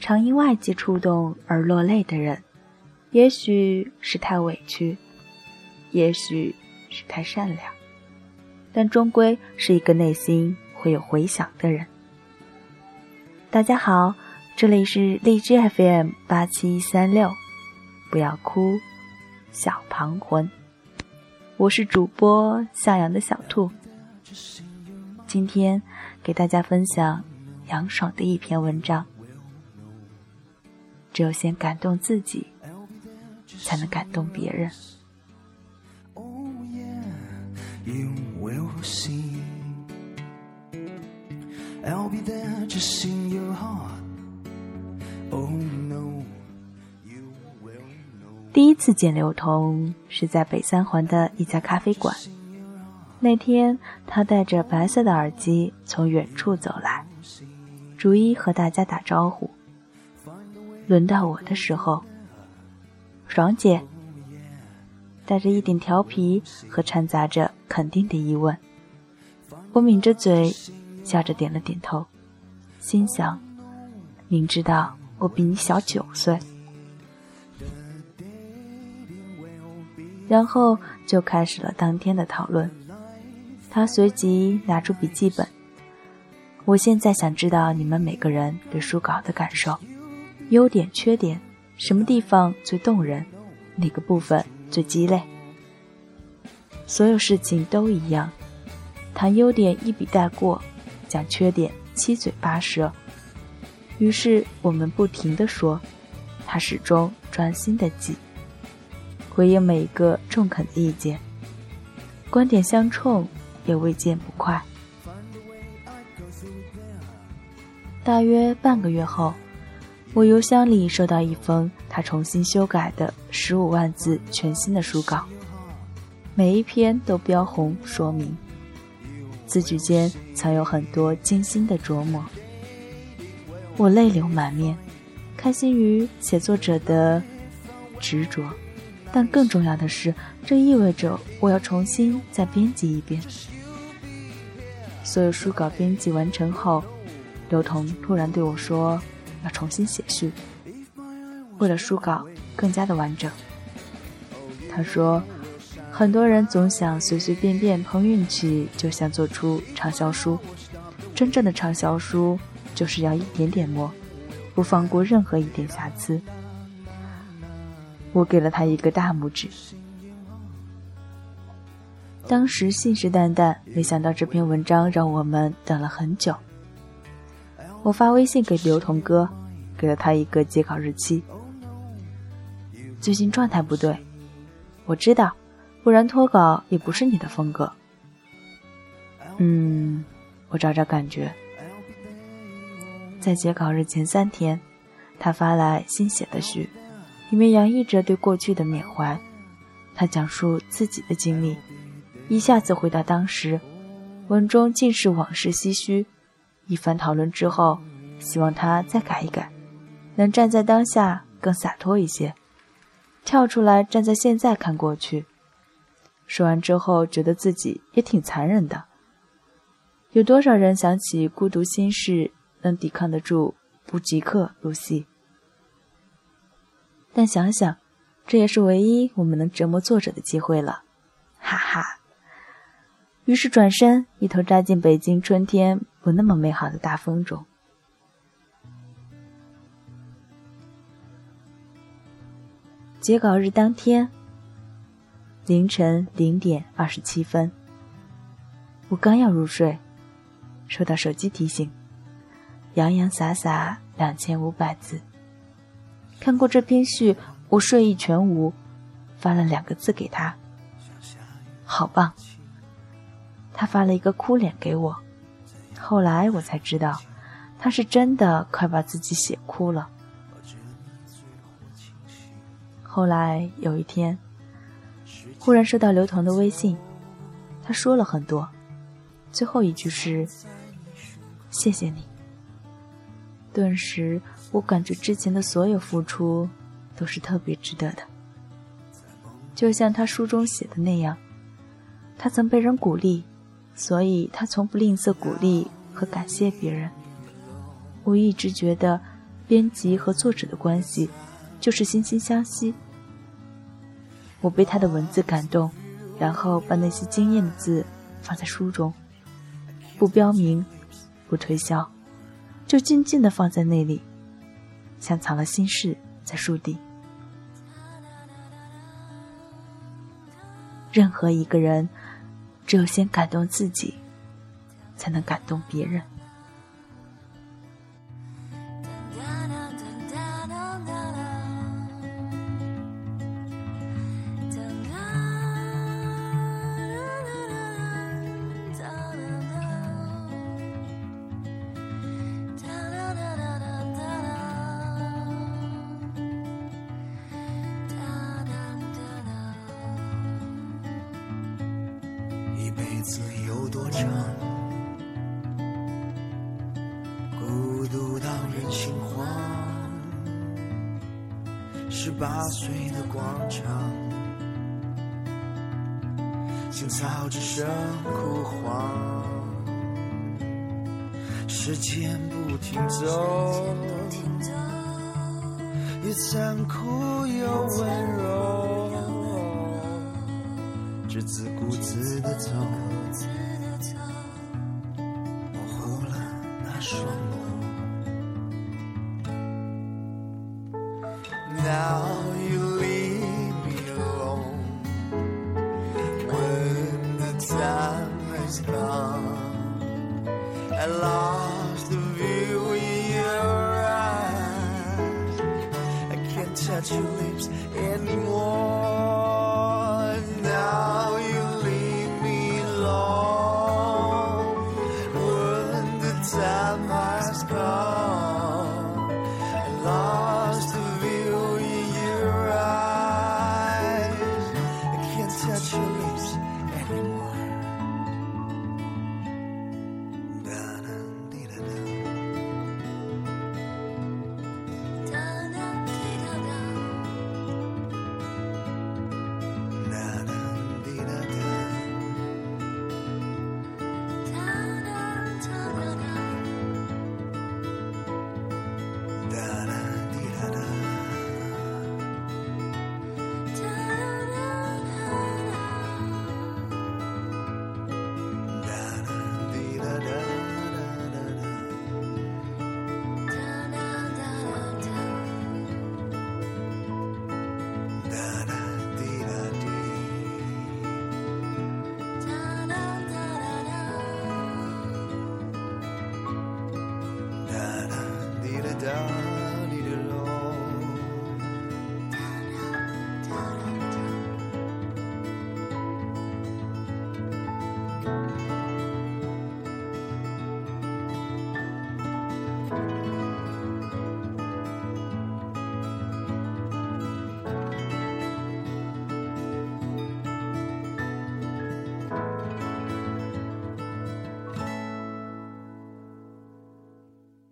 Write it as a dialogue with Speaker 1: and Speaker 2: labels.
Speaker 1: 常因外界触动而落泪的人，也许是太委屈，也许是太善良，但终归是一个内心会有回响的人。大家好，这里是荔枝 FM 八七三六，不要哭，小庞魂，我是主播向阳的小兔。今天给大家分享杨爽的一篇文章。只有先感动自己，才能感动别人。第一次见刘同是在北三环的一家咖啡馆。那天，他戴着白色的耳机从远处走来，逐一和大家打招呼。轮到我的时候，爽姐带着一点调皮和掺杂着肯定的疑问，我抿着嘴，笑着点了点头，心想：明知道我比你小九岁。然后就开始了当天的讨论。他随即拿出笔记本，我现在想知道你们每个人对书稿的感受。优点、缺点，什么地方最动人，哪个部分最鸡肋？所有事情都一样，谈优点一笔带过，讲缺点七嘴八舌。于是我们不停的说，他始终专心的记，回应每一个中肯的意见，观点相冲也未见不快。大约半个月后。我邮箱里收到一封他重新修改的十五万字全新的书稿，每一篇都标红说明，字句间藏有很多精心的琢磨。我泪流满面，开心于写作者的执着，但更重要的是，这意味着我要重新再编辑一遍。所有书稿编辑完成后，刘同突然对我说。要重新写序，为了书稿更加的完整。他说：“很多人总想随随便便碰运气就想做出畅销书，真正的畅销书就是要一点点磨，不放过任何一点瑕疵。”我给了他一个大拇指。当时信誓旦旦，没想到这篇文章让我们等了很久。我发微信给刘同哥，给了他一个截稿日期。最近状态不对，我知道，不然脱稿也不是你的风格。嗯，我找找感觉。在截稿日前三天，他发来新写的序，里面洋溢着对过去的缅怀。他讲述自己的经历，一下子回到当时，文中尽是往事唏嘘。一番讨论之后，希望他再改一改，能站在当下更洒脱一些，跳出来站在现在看过去。说完之后，觉得自己也挺残忍的。有多少人想起孤独心事，能抵抗得住不即刻入戏？但想想，这也是唯一我们能折磨作者的机会了，哈哈。于是转身，一头扎进北京春天不那么美好的大风中。截稿日当天，凌晨零点二十七分，我刚要入睡，收到手机提醒：洋洋洒洒两千五百字。看过这篇序，我睡意全无，发了两个字给他：好棒。他发了一个哭脸给我，后来我才知道，他是真的快把自己写哭了。后来有一天，忽然收到刘同的微信，他说了很多，最后一句是“谢谢你”。顿时，我感觉之前的所有付出都是特别值得的，就像他书中写的那样，他曾被人鼓励。所以他从不吝啬鼓励和感谢别人。我一直觉得，编辑和作者的关系就是惺惺相惜。我被他的文字感动，然后把那些惊艳的字放在书中，不标明，不推销，就静静地放在那里，像藏了心事在书底。任何一个人，只有先感动自己，才能感动别人。
Speaker 2: 十八岁的广场，青草只剩枯黄，时间不停走，也残酷又温柔，只自顾自的走，模糊了那双 gone. I lost the view in your eyes. I can't touch your lips anymore.